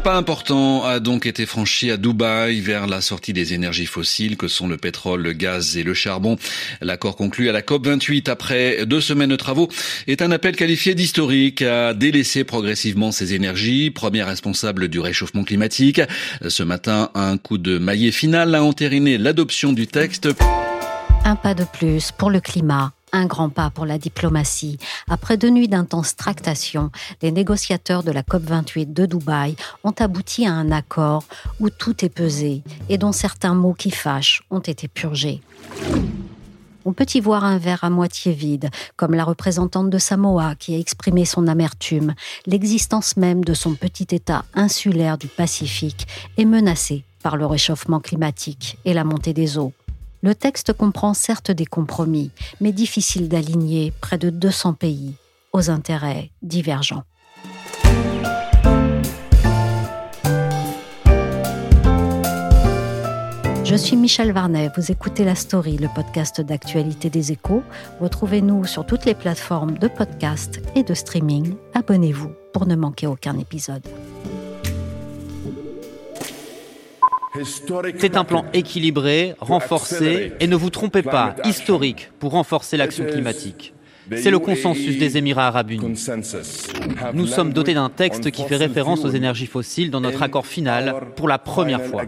Pas important a donc été franchi à Dubaï vers la sortie des énergies fossiles que sont le pétrole, le gaz et le charbon. L'accord conclu à la COP28 après deux semaines de travaux est un appel qualifié d'historique à délaisser progressivement ces énergies, première responsable du réchauffement climatique. Ce matin, un coup de maillet final a entériné l'adoption du texte. Un pas de plus pour le climat un grand pas pour la diplomatie. Après deux nuits d'intenses tractations, les négociateurs de la COP28 de Dubaï ont abouti à un accord où tout est pesé et dont certains mots qui fâchent ont été purgés. On peut y voir un verre à moitié vide, comme la représentante de Samoa qui a exprimé son amertume. L'existence même de son petit État insulaire du Pacifique est menacée par le réchauffement climatique et la montée des eaux. Le texte comprend certes des compromis, mais difficile d'aligner près de 200 pays aux intérêts divergents. Je suis Michel Varnet, vous écoutez La Story, le podcast d'actualité des échos. Retrouvez-nous sur toutes les plateformes de podcast et de streaming. Abonnez-vous pour ne manquer aucun épisode. C'est un plan équilibré, renforcé et ne vous trompez pas, historique pour renforcer l'action climatique. C'est le consensus des Émirats arabes unis. Nous sommes dotés d'un texte qui fait référence aux énergies fossiles dans notre accord final pour la première fois.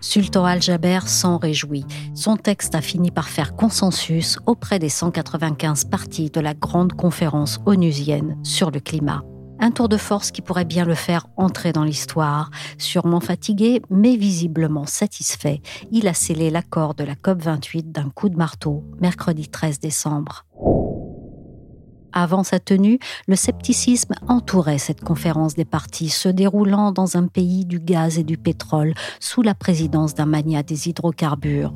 Sultan Al-Jaber s'en réjouit. Son texte a fini par faire consensus auprès des 195 parties de la grande conférence onusienne sur le climat. Un tour de force qui pourrait bien le faire entrer dans l'histoire. Sûrement fatigué, mais visiblement satisfait, il a scellé l'accord de la COP28 d'un coup de marteau, mercredi 13 décembre. Avant sa tenue, le scepticisme entourait cette conférence des partis, se déroulant dans un pays du gaz et du pétrole, sous la présidence d'un mania des hydrocarbures.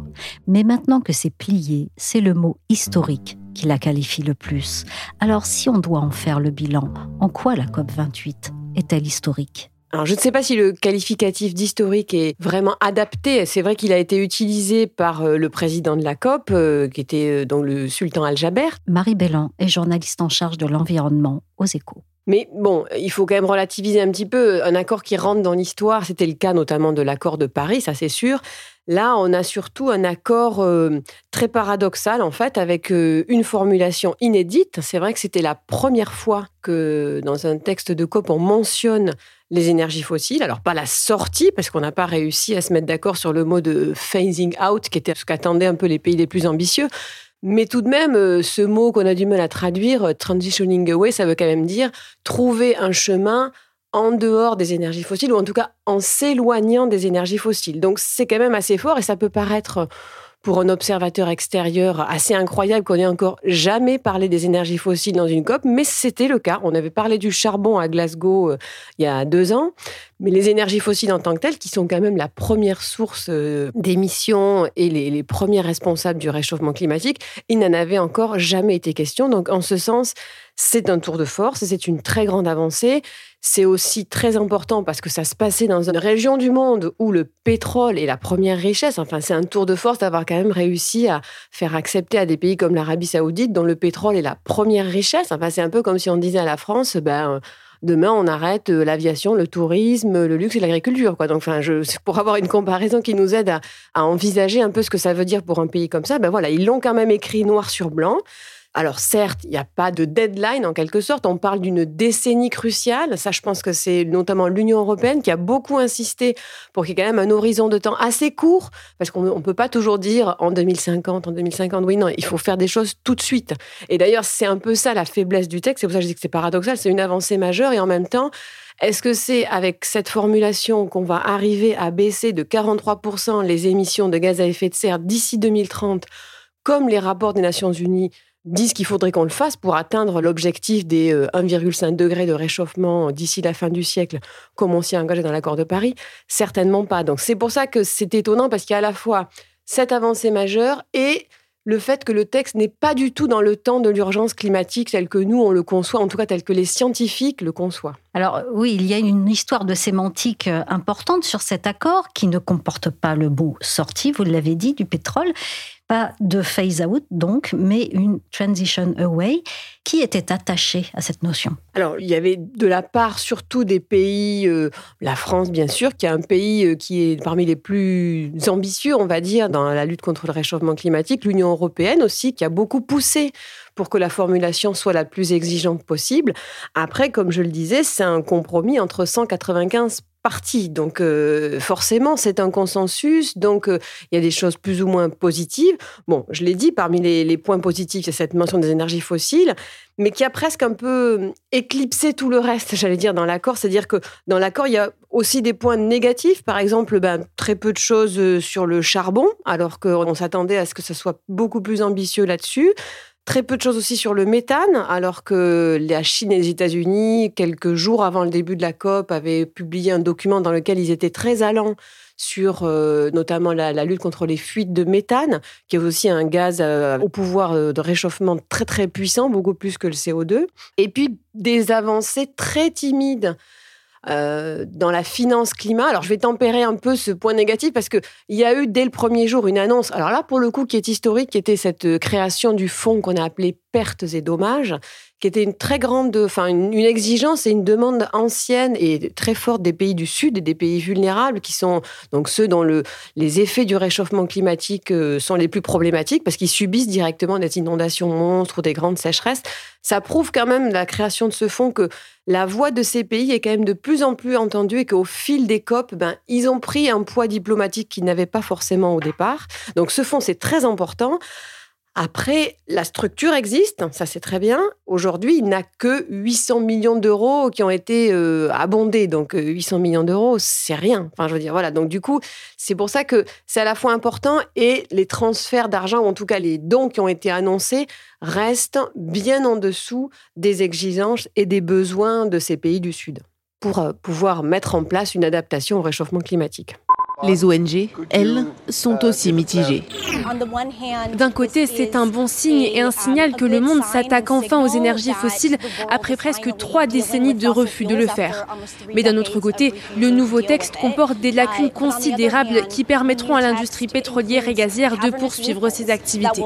Mais maintenant que c'est plié, c'est le mot historique qui la qualifie le plus. Alors si on doit en faire le bilan, en quoi la COP28 est-elle historique? Alors, je ne sais pas si le qualificatif d'historique est vraiment adapté. C'est vrai qu'il a été utilisé par euh, le président de la COP, euh, qui était euh, donc le sultan Al-Jaber. Marie Bellan est journaliste en charge de l'environnement aux échos. Mais bon, il faut quand même relativiser un petit peu. Un accord qui rentre dans l'histoire, c'était le cas notamment de l'accord de Paris, ça c'est sûr. Là, on a surtout un accord euh, très paradoxal, en fait, avec euh, une formulation inédite. C'est vrai que c'était la première fois que dans un texte de COP, on mentionne les énergies fossiles. Alors, pas la sortie, parce qu'on n'a pas réussi à se mettre d'accord sur le mot de phasing out, qui était ce qu'attendaient un peu les pays les plus ambitieux. Mais tout de même, euh, ce mot qu'on a du mal à traduire, transitioning away, ça veut quand même dire trouver un chemin en dehors des énergies fossiles, ou en tout cas en s'éloignant des énergies fossiles. Donc c'est quand même assez fort et ça peut paraître pour un observateur extérieur assez incroyable qu'on ait encore jamais parlé des énergies fossiles dans une COP, mais c'était le cas. On avait parlé du charbon à Glasgow euh, il y a deux ans, mais les énergies fossiles en tant que telles, qui sont quand même la première source euh, d'émissions et les, les premiers responsables du réchauffement climatique, il n'en avait encore jamais été question. Donc en ce sens, c'est un tour de force, c'est une très grande avancée. C'est aussi très important parce que ça se passait dans une région du monde où le pétrole est la première richesse. Enfin, c'est un tour de force d'avoir quand même réussi à faire accepter à des pays comme l'Arabie saoudite, dont le pétrole est la première richesse. Enfin, c'est un peu comme si on disait à la France, ben, demain on arrête euh, l'aviation, le tourisme, le luxe et l'agriculture. Donc, pour avoir une comparaison qui nous aide à, à, envisager un peu ce que ça veut dire pour un pays comme ça, ben voilà, ils l'ont quand même écrit noir sur blanc. Alors certes, il n'y a pas de deadline en quelque sorte, on parle d'une décennie cruciale, ça je pense que c'est notamment l'Union européenne qui a beaucoup insisté pour qu'il y ait quand même un horizon de temps assez court, parce qu'on ne peut pas toujours dire en 2050, en 2050, oui, non, il faut faire des choses tout de suite. Et d'ailleurs, c'est un peu ça la faiblesse du texte, c'est pour ça que je dis que c'est paradoxal, c'est une avancée majeure et en même temps, est-ce que c'est avec cette formulation qu'on va arriver à baisser de 43% les émissions de gaz à effet de serre d'ici 2030 comme les rapports des Nations Unies disent qu'il faudrait qu'on le fasse pour atteindre l'objectif des 1,5 euh, degrés de réchauffement d'ici la fin du siècle, comme on s'y est engagé dans l'accord de Paris Certainement pas. Donc c'est pour ça que c'est étonnant parce qu'il y a à la fois cette avancée majeure et le fait que le texte n'est pas du tout dans le temps de l'urgence climatique tel que nous on le conçoit, en tout cas tel que les scientifiques le conçoient. Alors oui, il y a une histoire de sémantique euh, importante sur cet accord qui ne comporte pas le mot sorti, vous l'avez dit, du pétrole, pas de phase out donc, mais une transition away. Qui était attaché à cette notion Alors, il y avait de la part surtout des pays, euh, la France bien sûr, qui est un pays euh, qui est parmi les plus ambitieux, on va dire, dans la lutte contre le réchauffement climatique, l'Union européenne aussi, qui a beaucoup poussé pour que la formulation soit la plus exigeante possible. Après, comme je le disais, c'est un compromis entre 195 parties. Donc euh, forcément, c'est un consensus. Donc euh, il y a des choses plus ou moins positives. Bon, je l'ai dit, parmi les, points positifs, c'est cette mention des énergies fossiles, mais qui a presque un peu euh, éclipsé tout le reste, j'allais dire, dans l'accord. C'est-à-dire que dans l'accord, il y a aussi des points négatifs. Par exemple, ben, très peu de choses sur le charbon, alors qu'on s'attendait à ce que ce soit beaucoup plus ambitieux là-dessus. Très peu de choses aussi sur le méthane, alors que la Chine et les États-Unis, quelques jours avant le début de la COP, avaient publié un document dans lequel ils étaient très allants sur euh, notamment la, lutte contre les fuites de méthane, qui est aussi un gaz euh, au pouvoir euh, de réchauffement très très puissant, beaucoup plus que le CO2. Et puis des avancées très timides euh, dans la finance climat. Alors, je vais tempérer un peu ce point négatif parce qu'il y a eu dès le premier jour une annonce, alors là, pour le coup, qui est historique, qui était cette euh, création du fonds qu'on a appelé pertes et dommages, qui était une très grande, enfin une, exigence et une demande ancienne et très forte des pays du Sud et des pays vulnérables, qui sont donc ceux dont le, les effets du réchauffement climatique euh, sont les plus problématiques parce qu'ils subissent directement des inondations monstres ou des grandes sécheresses. Ça prouve quand même la création de ce fonds que la voix de ces pays est quand même de plus en plus entendue et qu'au fil des COP, ben, ils ont pris un poids diplomatique qu'ils n'avaient pas forcément au départ. Donc ce fonds, c'est très important. Après, la structure existe, ça c'est très bien. Aujourd'hui, il n'a que 800 millions d'euros qui ont été euh, abondés. Donc 800 euh, millions d'euros, c'est rien. Enfin, je veux dire, voilà. Donc du coup, c'est pour ça que c'est à la fois important et les transferts d'argent, ou en tout cas les dons qui ont été annoncés, restent bien en dessous des exigences et des besoins de ces pays du Sud pour euh, pouvoir mettre en place une adaptation au réchauffement climatique. Les ONG, elles, sont aussi mitigées. D'un côté, c'est un bon signe et un signal que le monde s'attaque enfin aux énergies fossiles après presque trois décennies de refus de le faire. Mais d'un autre côté, le nouveau texte comporte des lacunes considérables qui permettront à l'industrie pétrolière et gazière de poursuivre ses activités.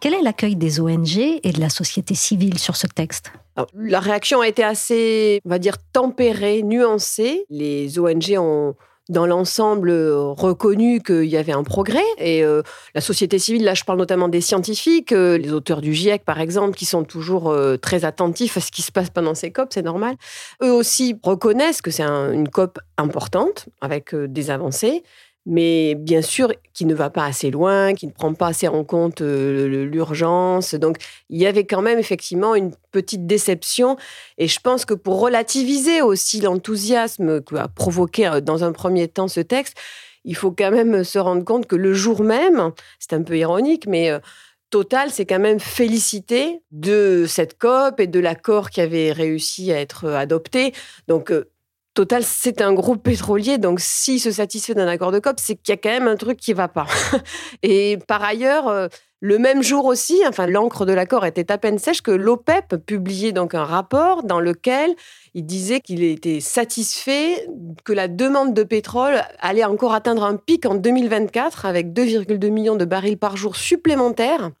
Quel est l'accueil des ONG et de la société civile sur ce texte? La réaction a été assez, on va dire, tempérée, nuancée. Les ONG ont dans l'ensemble reconnu qu'il y avait un progrès. Et euh, la société civile, là je parle notamment des scientifiques, euh, les auteurs du GIEC par exemple, qui sont toujours euh, très attentifs à ce qui se passe pendant ces COP, c'est normal. Eux aussi reconnaissent que c'est une COP importante, avec des avancées, mais bien sûr qui ne va pas assez loin, qui ne prend pas assez en compte l'urgence. Donc il y avait quand même effectivement une petite déception. Et je pense que pour relativiser aussi l'enthousiasme que a provoqué dans un premier temps ce texte, il faut quand même se rendre compte que le jour même, c'est un peu ironique, mais... Total s'est quand même félicité de cette COP et de l'accord qui avait réussi à être adopté. Donc, Total, c'est un groupe pétrolier, donc s'il se satisfait d'un accord de COP, c'est qu'il y a quand même un truc qui ne va pas. Et par ailleurs, euh, le même jour aussi, enfin l'encre de l'accord était à peine sèche que l'OPEP publiait donc un rapport dans lequel il disait qu'il était satisfait que la demande de pétrole allait encore atteindre un pic en 2024 avec 2,2 millions de barils par jour supplémentaires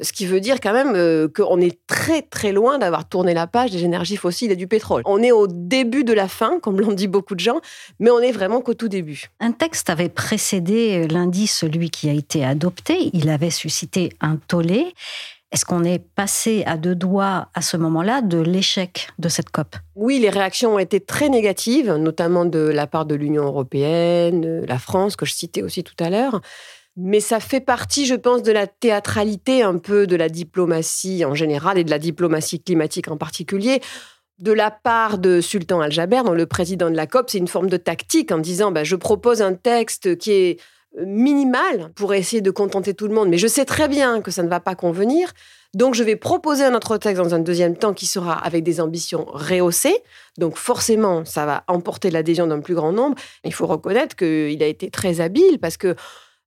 ce qui veut dire quand même euh, qu'on est très très loin d'avoir tourné la page des énergies fossiles et du pétrole. On est au début de la fin, comme l'ont dit beaucoup de gens, mais on est vraiment qu'au tout début. Un texte avait précédé euh, lundi celui qui a été adopté. Il avait suscité un tollé. Est-ce qu'on est passé à deux doigts à ce moment-là de l'échec de cette COP? Oui, les réactions ont été très négatives, notamment de la part de l'Union européenne, la France, que je citais aussi tout à l'heure. Mais ça fait partie, je pense, de la théâtralité un peu de la diplomatie en général et de la diplomatie climatique en particulier. De la part de Sultan Al-Jaber, le président de la COP, c'est une forme de tactique en disant bah, je propose un texte qui est minimal pour essayer de contenter tout le monde. Mais je sais très bien que ça ne va pas convenir. Donc, je vais proposer un autre texte dans un deuxième temps qui sera avec des ambitions rehaussées. Donc, forcément, ça va emporter l'adhésion d'un plus grand nombre. Il faut reconnaître qu'il a été très habile parce que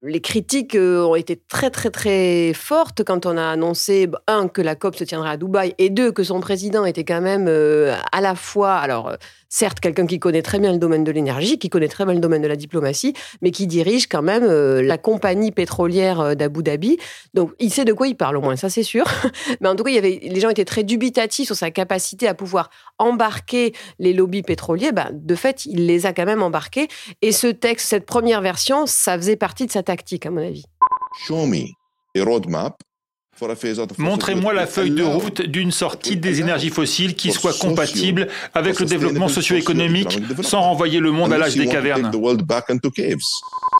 les critiques euh, ont été très très très fortes quand on a annoncé un que la COP se tiendrait à Dubaï et deux que son président était quand même euh, à la fois alors euh, certes quelqu'un qui connaît très bien le domaine de l'énergie, qui connaît très bien le domaine de la diplomatie, mais qui dirige quand même euh, la compagnie pétrolière euh, d'Abu Dhabi. Donc il sait de quoi il parle au moins, ça c'est sûr. mais en tout cas, il y avait, les gens étaient très dubitatifs sur sa capacité à pouvoir embarquer les lobbies pétroliers. Ben, de fait, il les a quand même embarqués. Et ce texte, cette première version, ça faisait partie de sa tactique, à mon avis. Show me a roadmap Montrez-moi la feuille de route d'une sortie des énergies fossiles qui soit compatible avec le développement socio-économique sans renvoyer le monde à l'âge des cavernes.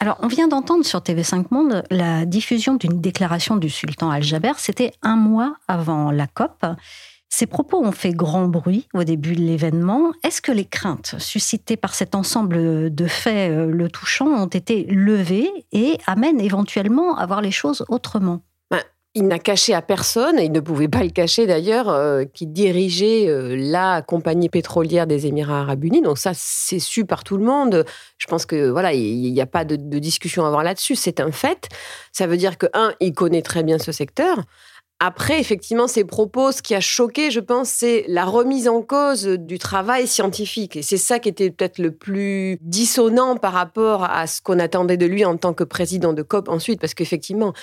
Alors, on vient d'entendre sur TV5 Monde la diffusion d'une déclaration du sultan Al-Jaber. C'était un mois avant la COP. Ces propos ont fait grand bruit au début de l'événement. Est-ce que les craintes suscitées par cet ensemble de faits euh, le touchant ont été levées et amènent éventuellement à voir les choses autrement? Il n'a caché à personne, et il ne pouvait pas le cacher d'ailleurs, euh, qu'il dirigeait euh, la compagnie pétrolière des Émirats arabes unis. Donc ça, c'est su par tout le monde. Je pense que voilà, il n'y a pas de, discussion à avoir là-dessus. C'est un fait. Ça veut dire que un, il connaît très bien ce secteur. Après, effectivement, ses propos, ce qui a choqué, je pense, c'est la remise en cause du travail scientifique. Et c'est ça qui était peut-être le plus dissonant par rapport à ce qu'on attendait de lui en tant que président de COP ensuite, parce qu'effectivement,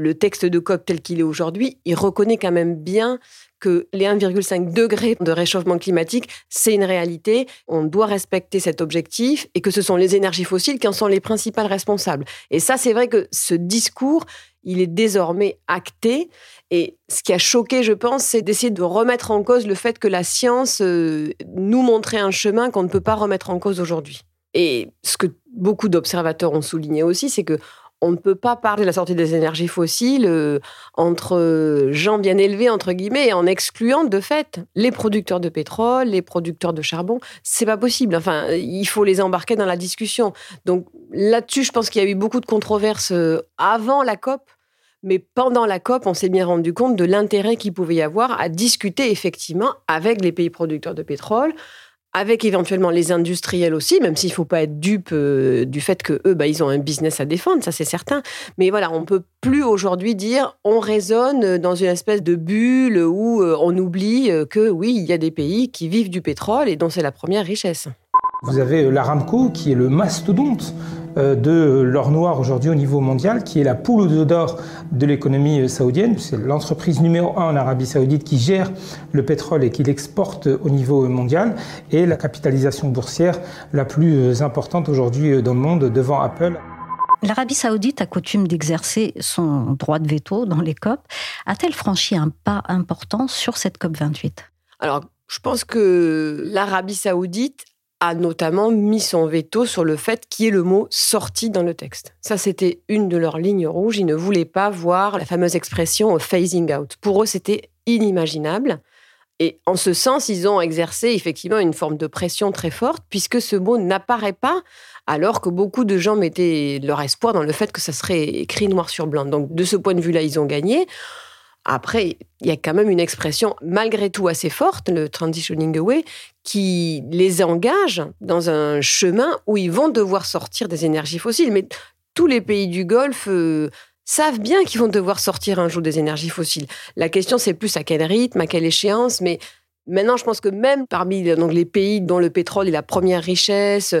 le texte de COP tel qu'il est aujourd'hui, il reconnaît quand même bien que les 1,5 degrés de réchauffement climatique, c'est une réalité. On doit respecter cet objectif et que ce sont les énergies fossiles qui en sont les principales responsables. Et ça, c'est vrai que ce discours, il est désormais acté. Et ce qui a choqué, je pense, c'est d'essayer de remettre en cause le fait que la science euh, nous montrait un chemin qu'on ne peut pas remettre en cause aujourd'hui. Et ce que beaucoup d'observateurs ont souligné aussi, c'est que on ne peut pas parler de la sortie des énergies fossiles euh, entre gens bien élevés, entre guillemets, en excluant de fait les producteurs de pétrole, les producteurs de charbon. C'est pas possible. Enfin, il faut les embarquer dans la discussion. Donc là-dessus, je pense qu'il y a eu beaucoup de controverses euh, avant la COP. Mais pendant la COP, on s'est bien rendu compte de l'intérêt qu'il pouvait y avoir à discuter effectivement avec les pays producteurs de pétrole, avec éventuellement les industriels aussi, même s'il ne faut pas être dupe euh, du fait que eux, bah, ils ont un business à défendre, ça c'est certain. Mais voilà, on peut plus aujourd'hui dire on raisonne dans une espèce de bulle où euh, on oublie euh, que oui, il y a des pays qui vivent du pétrole et dont c'est la première richesse. Vous avez l'Aramco qui est le mastodonte de l'or noir aujourd'hui au niveau mondial, qui est la poule d'or de l'économie euh, saoudienne. C'est l'entreprise numéro un en Arabie saoudite qui gère le pétrole et qui l'exporte au niveau mondial, et la capitalisation boursière la plus euh, importante aujourd'hui dans le monde devant Apple. L'Arabie saoudite a coutume d'exercer son droit de veto dans les COP. A-t-elle franchi un pas important sur cette COP 28 Alors, je pense que l'Arabie saoudite a notamment mis son veto sur le fait qu'il y ait le mot sorti dans le texte. Ça, c'était une de leurs lignes rouges. Ils ne voulaient pas voir la fameuse expression phasing out. Pour eux, c'était inimaginable. Et en ce sens, ils ont exercé effectivement une forme de pression très forte, puisque ce mot n'apparaît pas, alors que beaucoup de gens mettaient leur espoir dans le fait que ça serait écrit noir sur blanc. Donc, de ce point de vue-là, ils ont gagné. Après, il y a quand même une expression malgré tout assez forte, le transitioning away, qui les engage dans un chemin où ils vont devoir sortir des énergies fossiles. Mais tous les pays du Golfe euh, savent bien qu'ils vont devoir sortir un jour des énergies fossiles. La question, c'est plus à quel rythme, à quelle échéance, mais maintenant, je pense que même parmi donc, les pays dont le pétrole est la première richesse,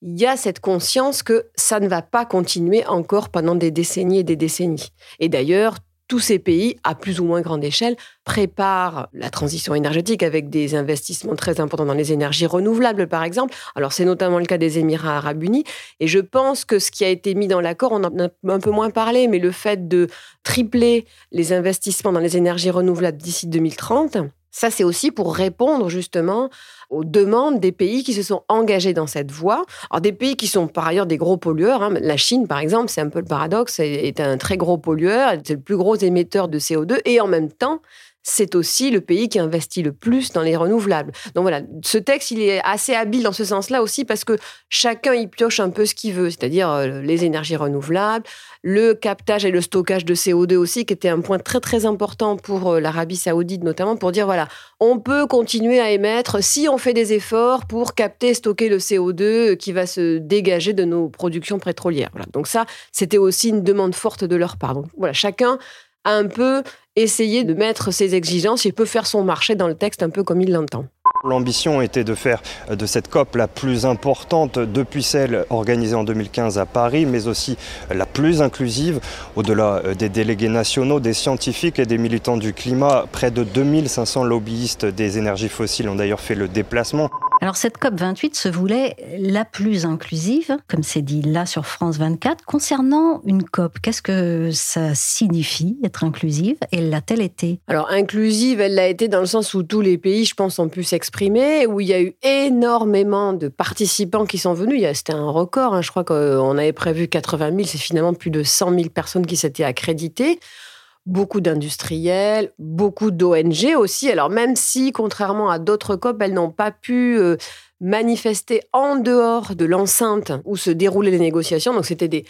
il y a cette conscience que ça ne va pas continuer encore pendant des décennies et des décennies. Et d'ailleurs, tous ces pays, à plus ou moins grande échelle, préparent la transition énergétique avec des investissements très importants dans les énergies renouvelables, par exemple. Alors, c'est notamment le cas des Émirats arabes unis. Et je pense que ce qui a été mis dans l'accord, on en a un peu moins parlé, mais le fait de tripler les investissements dans les énergies renouvelables d'ici 2030, ça, c'est aussi pour répondre justement aux demandes des pays qui se sont engagés dans cette voie. Alors, des pays qui sont par ailleurs des gros pollueurs. Hein. La Chine, par exemple, c'est un peu le paradoxe, est un très gros pollueur, c'est le plus gros émetteur de CO2 et en même temps, c'est aussi le pays qui investit le plus dans les renouvelables. Donc voilà, ce texte, il est assez habile dans ce sens-là aussi parce que chacun y pioche un peu ce qu'il veut, c'est-à-dire euh, les énergies renouvelables, le captage et le stockage de CO2 aussi, qui était un point très très important pour euh, l'Arabie saoudite notamment, pour dire voilà, on peut continuer à émettre si on fait des efforts pour capter, stocker le CO2 qui va se dégager de nos productions pétrolières. Voilà. Donc ça, c'était aussi une demande forte de leur part. Donc voilà, chacun a un peu essayé de mettre ses exigences, il peut faire son marché dans le texte un peu comme il l'entend. L'ambition était de faire de cette COP la plus importante depuis celle organisée en 2015 à Paris, mais aussi la plus inclusive. Au-delà euh, des délégués nationaux, des scientifiques et des militants du climat, près de 2500 lobbyistes des énergies fossiles ont d'ailleurs fait le déplacement. Alors cette COP 28 se voulait la plus inclusive, comme c'est dit là sur France 24. Concernant une COP, qu'est-ce que ça signifie être inclusive? Et l'a-t-elle été? Alors inclusive, elle l'a été dans le sens où tous les pays, je pense, ont pu s'exprimer, où il y a eu énormément de participants qui sont venus. C'était un record, hein. je crois qu'on avait prévu 80 000, c'est finalement plus de 100 000 personnes qui s'étaient accréditées beaucoup d'industriels, beaucoup d'ONG aussi. Alors même si, contrairement à d'autres COP, elles n'ont pas pu euh, manifester en dehors de l'enceinte où se déroulaient les négociations, donc c'était des,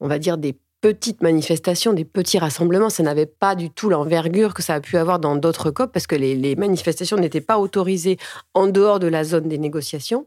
on va dire, des petites manifestations, des petits rassemblements. Ça n'avait pas du tout l'envergure que ça a pu avoir dans d'autres COP parce que les, les manifestations n'étaient pas autorisées en dehors de la zone des négociations.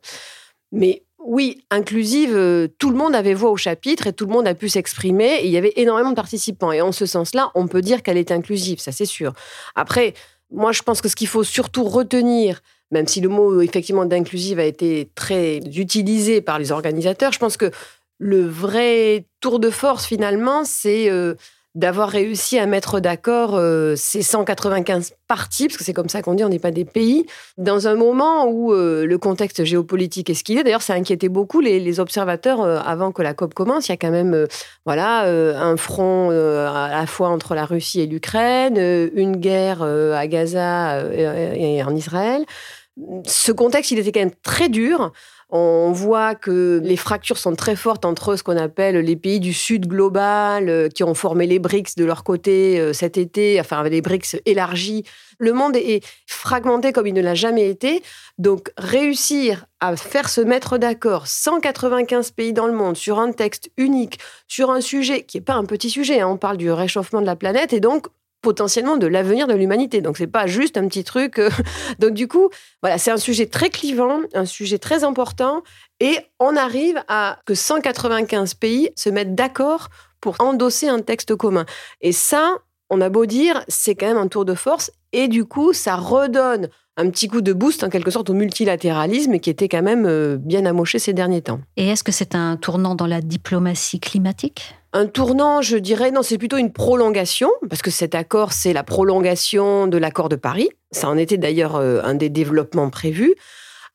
Mais oui, inclusive, euh, tout le monde avait voix au chapitre et tout le monde a pu s'exprimer et il y avait énormément de participants. Et en ce sens-là, on peut dire qu'elle est inclusive, ça c'est sûr. Après, moi je pense que ce qu'il faut surtout retenir, même si le mot effectivement d'inclusive a été très utilisé par les organisateurs, je pense que le vrai tour de force finalement, c'est euh, d'avoir réussi à mettre d'accord euh, ces 195 parties, parce que c'est comme ça qu'on dit, on n'est pas des pays, dans un moment où euh, le contexte géopolitique est ce qu'il est. D'ailleurs, ça a inquiété beaucoup les, observateurs euh, avant que la COP commence. Il y a quand même voilà, un front à la fois entre la Russie et l'Ukraine, une guerre à Gaza et en Israël. Ce contexte, il était quand même très dur. On voit que les fractures sont très fortes entre ce qu'on appelle les pays du Sud global, euh, qui ont formé les BRICS de leur côté euh, cet été, enfin les BRICS élargis. Le monde est fragmenté comme il ne l'a jamais été. Donc réussir à faire se mettre d'accord 195 pays dans le monde sur un texte unique, sur un sujet qui n'est pas un petit sujet, hein, on parle du réchauffement de la planète, et donc potentiellement de l'avenir de l'humanité. Donc c'est pas juste un petit truc. Euh, donc du coup, voilà, c'est un sujet très clivant, un sujet très important, et on arrive à que 195 pays se mettent d'accord pour endosser un texte commun. Et ça, on a beau dire, c'est quand même un tour de force, et du coup, ça redonne un petit coup de boost en quelque sorte au multilatéralisme qui était quand même euh, bien amoché ces derniers temps. Et est-ce que c'est un tournant dans la diplomatie climatique? Un tournant, je dirais, non, c'est plutôt une prolongation, parce que cet accord, c'est la prolongation de l'accord de Paris. Ça en était d'ailleurs euh, un des développements prévus.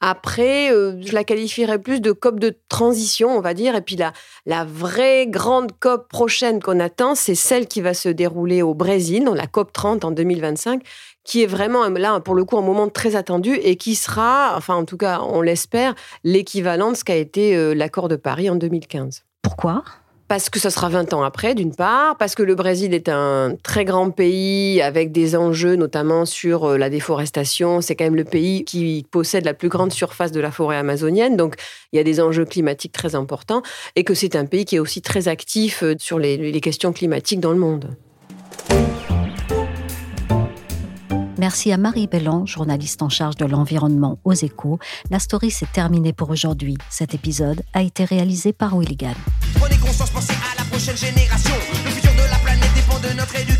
Après, euh, je la qualifierais plus de COP de transition, on va dire. Et puis la, la vraie grande COP prochaine qu'on attend, c'est celle qui va se dérouler au Brésil, dans la COP 30 en 2025, qui est vraiment là, pour le coup, un moment très attendu et qui sera, enfin en tout cas, on l'espère, l'équivalent de ce qu'a été euh, l'accord de Paris en 2015. Pourquoi? Parce que ça sera 20 ans après, d'une part, parce que le Brésil est un très grand pays avec des enjeux, notamment sur euh, la déforestation. C'est quand même le pays qui possède la plus grande surface de la forêt amazonienne, donc il y a des enjeux climatiques très importants, et que c'est un pays qui est aussi très actif euh, sur les, questions climatiques dans le monde. Merci à Marie Bellan, journaliste en charge de l'environnement aux échos. La story s'est terminée pour aujourd'hui. Cet épisode a été réalisé par Willigan. Prenez conscience, pensez à la prochaine génération. Le futur de la planète dépend de notre éducation.